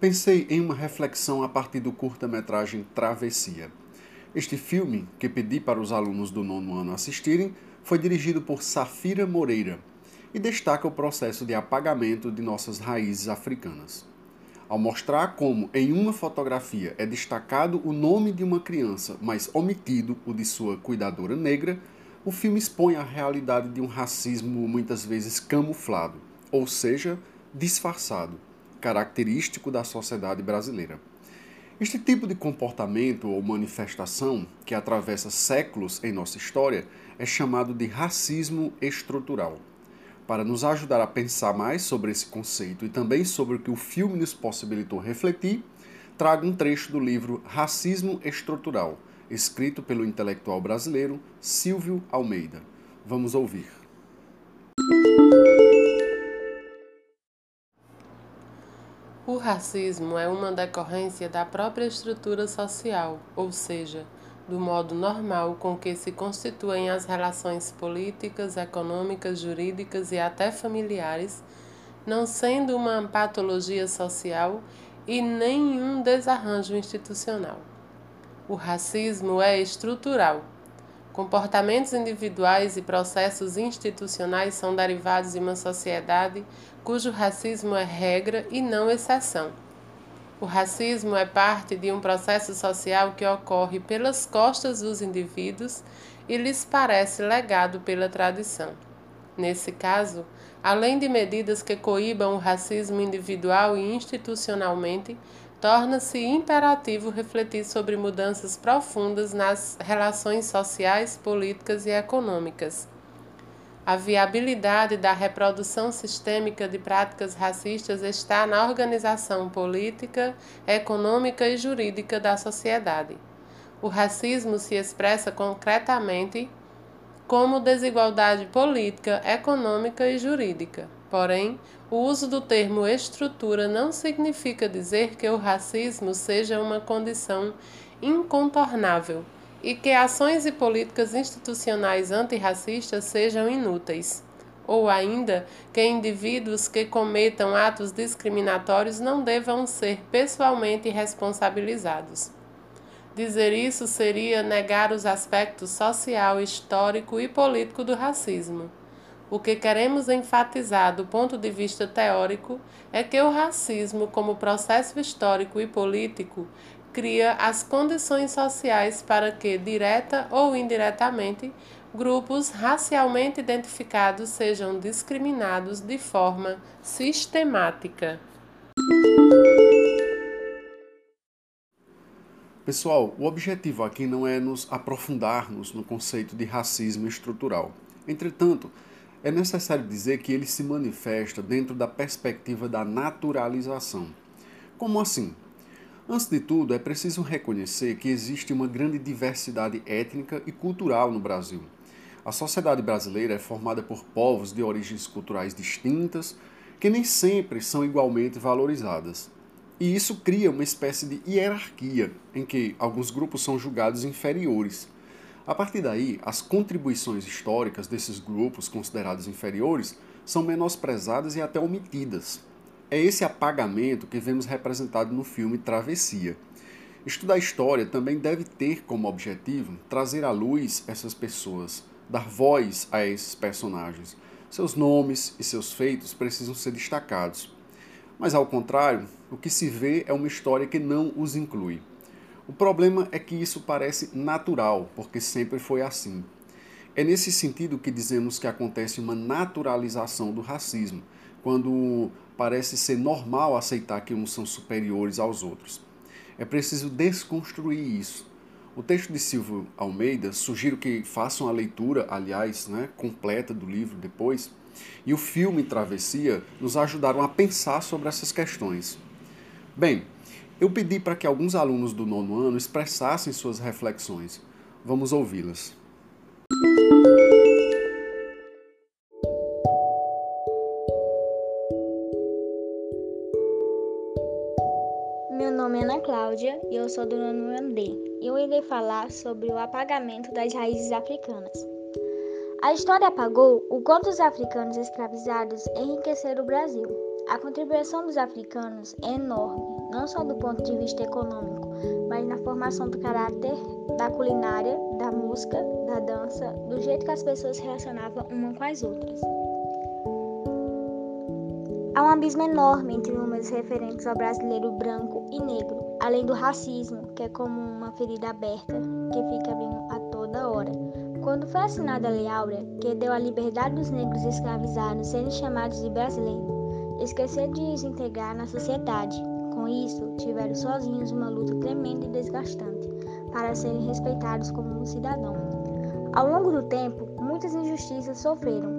pensei em uma reflexão a partir do curta-metragem Travessia. Este filme, que pedi para os alunos do nono ano assistirem, foi dirigido por Safira Moreira e destaca o processo de apagamento de nossas raízes africanas. Ao mostrar como em uma fotografia é destacado o nome de uma criança, mas omitido o de sua cuidadora negra, o filme expõe a realidade de um racismo muitas vezes camuflado, ou seja, disfarçado característico da sociedade brasileira. Este tipo de comportamento ou manifestação, que atravessa séculos em nossa história, é chamado de racismo estrutural. Para nos ajudar a pensar mais sobre esse conceito e também sobre o que o filme nos possibilitou refletir, trago um trecho do livro Racismo Estrutural, escrito pelo intelectual brasileiro Silvio Almeida. Vamos ouvir. Racismo é uma decorrência da própria estrutura social, ou seja, do modo normal com que se constituem as relações políticas, econômicas, jurídicas e até familiares, não sendo uma patologia social e nenhum desarranjo institucional. O racismo é estrutural. Comportamentos individuais e processos institucionais são derivados de uma sociedade cujo racismo é regra e não exceção. O racismo é parte de um processo social que ocorre pelas costas dos indivíduos e lhes parece legado pela tradição. Nesse caso, além de medidas que coíbam o racismo individual e institucionalmente, torna-se imperativo refletir sobre mudanças profundas nas relações sociais, políticas e econômicas a viabilidade da reprodução sistêmica de práticas racistas está na organização política, econômica e jurídica da sociedade. O racismo se expressa concretamente como desigualdade política, econômica e jurídica. Porém, o uso do termo estrutura não significa dizer que o racismo seja uma condição incontornável e que ações e políticas institucionais antirracistas sejam inúteis, ou ainda que indivíduos que cometam atos discriminatórios não devam ser pessoalmente responsabilizados. Dizer isso seria negar os aspectos social, histórico e político do racismo. O que queremos enfatizar do ponto de vista teórico é que o racismo, como processo histórico e político, cria as condições sociais para que, direta ou indiretamente, grupos racialmente identificados sejam discriminados de forma sistemática. Pessoal, o objetivo aqui não é nos aprofundarmos no conceito de racismo estrutural. Entretanto, é necessário dizer que ele se manifesta dentro da perspectiva da naturalização. Como assim? Antes de tudo, é preciso reconhecer que existe uma grande diversidade étnica e cultural no Brasil. A sociedade brasileira é formada por povos de origens culturais distintas, que nem sempre são igualmente valorizadas. E isso cria uma espécie de hierarquia em que alguns grupos são julgados inferiores. A partir daí, as contribuições históricas desses grupos considerados inferiores são menosprezadas e até omitidas. É esse apagamento que vemos representado no filme Travessia. Estudar história também deve ter como objetivo trazer à luz essas pessoas, dar voz a esses personagens. Seus nomes e seus feitos precisam ser destacados. Mas, ao contrário, o que se vê é uma história que não os inclui. O problema é que isso parece natural, porque sempre foi assim. É nesse sentido que dizemos que acontece uma naturalização do racismo, quando parece ser normal aceitar que uns são superiores aos outros. É preciso desconstruir isso. O texto de Silvio Almeida, sugiro que façam a leitura, aliás, né, completa do livro depois, e o filme Travessia nos ajudaram a pensar sobre essas questões. Bem, Eu pedi para que alguns alunos do nono ano expressassem suas reflexões. Vamos ouvi-las. Meu nome é Ana Cláudia e eu sou do nono ano D. Eu irei falar sobre o apagamento das raízes africanas. A história apagou o quanto os africanos escravizados enriqueceram o Brasil. A contribuição dos africanos é enorme, não só do ponto de vista econômico, mas na formação do caráter, da culinária, da música, da dança, do jeito que as pessoas se relacionavam uma com as outras. Há um abismo enorme entre números referentes ao brasileiro branco e negro, além do racismo, que é como uma ferida aberta que fica vindo a toda hora. Quando foi assinada a Lei Áurea, que deu a liberdade dos negros escravizados serem chamados de brasileiros, esqueceram de os integrar na sociedade. Com isso, tiveram sozinhos uma luta tremenda e desgastante para serem respeitados como um cidadão. Ao longo do tempo, muitas injustiças sofreram,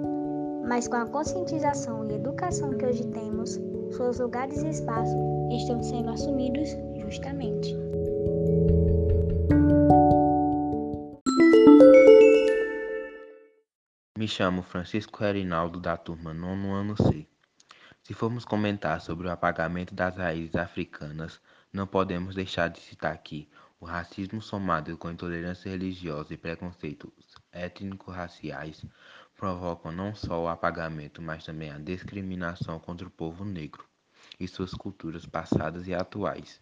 mas com a conscientização e educação que hoje temos, seus lugares e espaços estão sendo assumidos justamente. Me chamo Francisco Reinaldo da turma nono ano C. Se formos comentar sobre o apagamento das raízes africanas, não podemos deixar de citar aqui o racismo somado com intolerância religiosa e preconceitos étnico-raciais provocam não só o apagamento, mas também a discriminação contra o povo negro e suas culturas passadas e atuais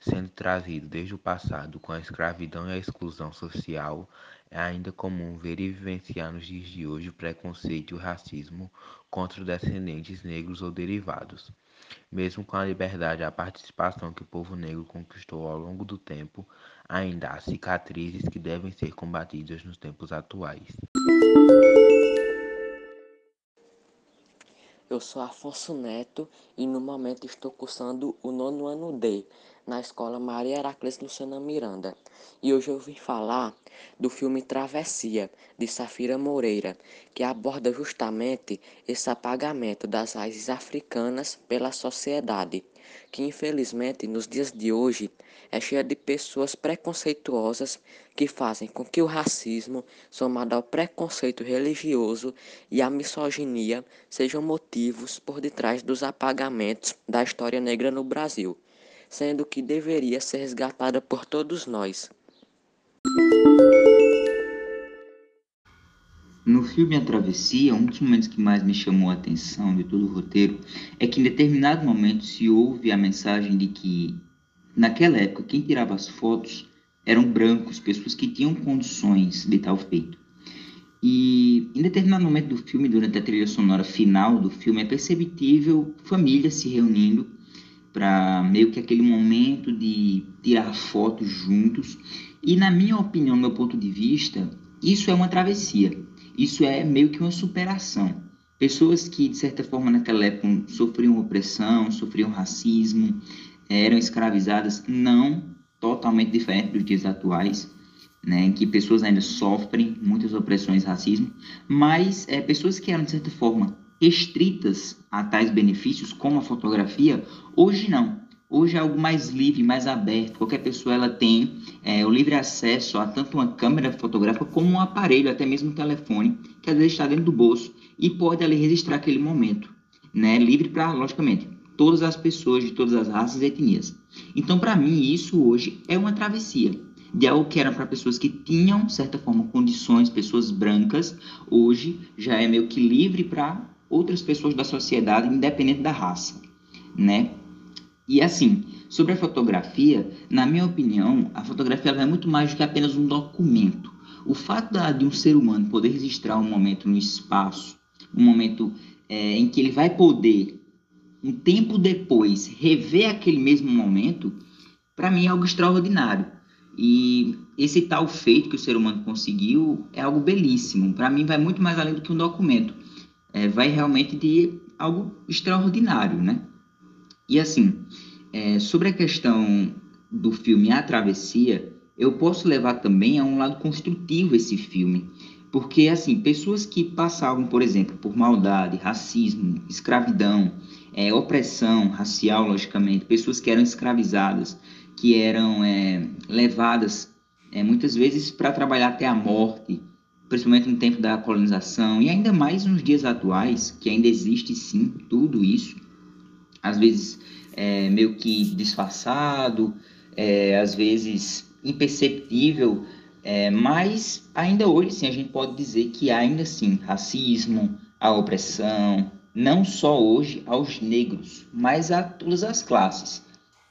sendo trazido desde o passado com a escravidão e a exclusão social, é ainda comum ver e vivenciar nos dias de hoje o preconceito e o racismo contra descendentes negros ou derivados. Mesmo com a liberdade e a participação que o povo negro conquistou ao longo do tempo, ainda há cicatrizes que devem ser combatidas nos tempos atuais. Eu sou Afonso Neto e no momento estou cursando o nono ano D na escola Maria Heracles Luciana Miranda. E hoje eu vim falar do filme Travessia, de Safira Moreira, que aborda justamente esse apagamento das raízes africanas pela sociedade, que infelizmente nos dias de hoje é cheia de pessoas preconceituosas que fazem com que o racismo, somado ao preconceito religioso e à misoginia, sejam motivos por detrás dos apagamentos da história negra no Brasil sendo que deveria ser resgatada por todos nós. No filme A Travessia, um dos momentos que mais me chamou a atenção de todo o roteiro é que em determinado momento se ouve a mensagem de que, naquela época, quem tirava as fotos eram brancos, pessoas que tinham condições de tal feito. E em determinado momento do filme, durante a trilha sonora final do filme, é perceptível famílias se reunindo para meio que aquele momento de tirar fotos juntos. E na minha opinião, no meu ponto de vista, isso é uma travessia. Isso é meio que uma superação. Pessoas que, de certa forma, naquela época sofriam opressão, sofriam racismo, eram escravizadas, não totalmente diferente dos dias atuais, né, em que pessoas ainda sofrem muitas opressões racismo, mas é, pessoas que eram, de certa forma, restritas a tais benefícios, como a fotografia, hoje não. Hoje é algo mais livre, mais aberto. Qualquer pessoa ela tem é, o livre acesso a tanto uma câmera fotográfica como um aparelho, até mesmo um telefone, que às vezes está dentro do bolso e pode ali registrar aquele momento, né? Livre para, logicamente, todas as pessoas de todas as raças e etnias. Então, para mim, isso hoje é uma travessia de algo que era para pessoas que tinham, de certa forma, condições, pessoas brancas, hoje já é meio que livre para outras pessoas da sociedade, independente da raça, né? E assim, sobre a fotografia, na minha opinião, a fotografia é muito mais do que apenas um documento. O fato de um ser humano poder registrar um momento no espaço, um momento é, em que ele vai poder, um tempo depois, rever aquele mesmo momento, para mim é algo extraordinário. E esse tal feito que o ser humano conseguiu é algo belíssimo. Para mim, vai muito mais além do que um documento é, vai realmente de algo extraordinário, né? E assim, é, sobre a questão do filme A Travessia, eu posso levar também a um lado construtivo esse filme, Porque, assim, pessoas que passavam, por exemplo, por maldade, racismo, escravidão, é, opressão racial, logicamente, pessoas que eram escravizadas, que eram é, levadas é, muitas vezes para trabalhar até a morte, principalmente no tempo da colonização, e ainda mais nos dias atuais, que ainda existe sim tudo isso, às vezes é, meio que disfarçado, é, às vezes imperceptível, é, mas ainda hoje sim a gente pode dizer que ainda assim racismo, a opressão, não só hoje aos negros, mas a todas as classes,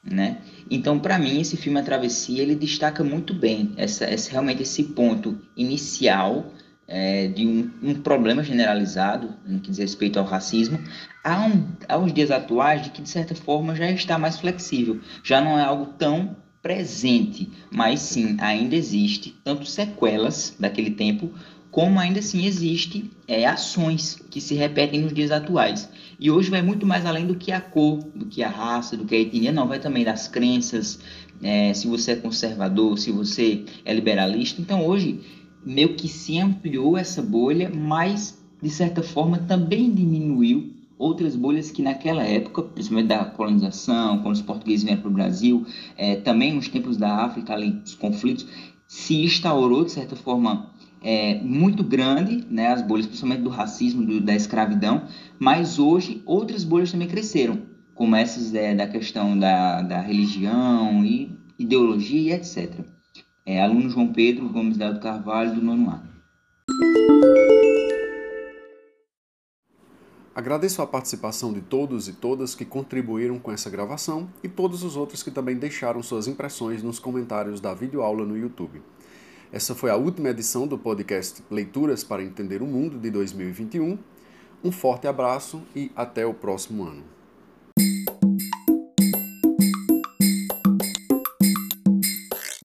né? Então, para mim, esse filme A Travessia ele destaca muito bem essa, essa realmente esse ponto inicial é, de um, um, problema generalizado no que diz respeito ao racismo, um, aos dias atuais de que de certa forma já está mais flexível, já não é algo tão presente, mas sim ainda existe tanto sequelas daquele tempo como ainda assim existe é, ações que se repetem nos dias atuais. E hoje vai muito mais além do que a cor, do que a raça, do que a etnia, não, vai também das crenças, é, se você é conservador, se você é liberalista. Então hoje meio que se ampliou essa bolha, mas de certa forma também diminuiu outras bolhas que naquela época, principalmente da colonização, quando os portugueses vieram para o Brasil, é, também nos tempos da África, ali, os conflitos, se instaurou de certa forma é, muito grande, né, as bolhas, principalmente do racismo, do, da escravidão, mas hoje outras bolhas também cresceram, como essas é, da questão da, da religião e ideologia e etc. É, aluno João Pedro Gomes Dado Carvalho, do nono ano. Agradeço a participação de todos e todas que contribuíram com essa gravação e todos os outros que também deixaram suas impressões nos comentários da videoaula no YouTube. Essa foi a última edição do podcast Leituras para Entender o Mundo de 2021. Um forte abraço e até o próximo ano.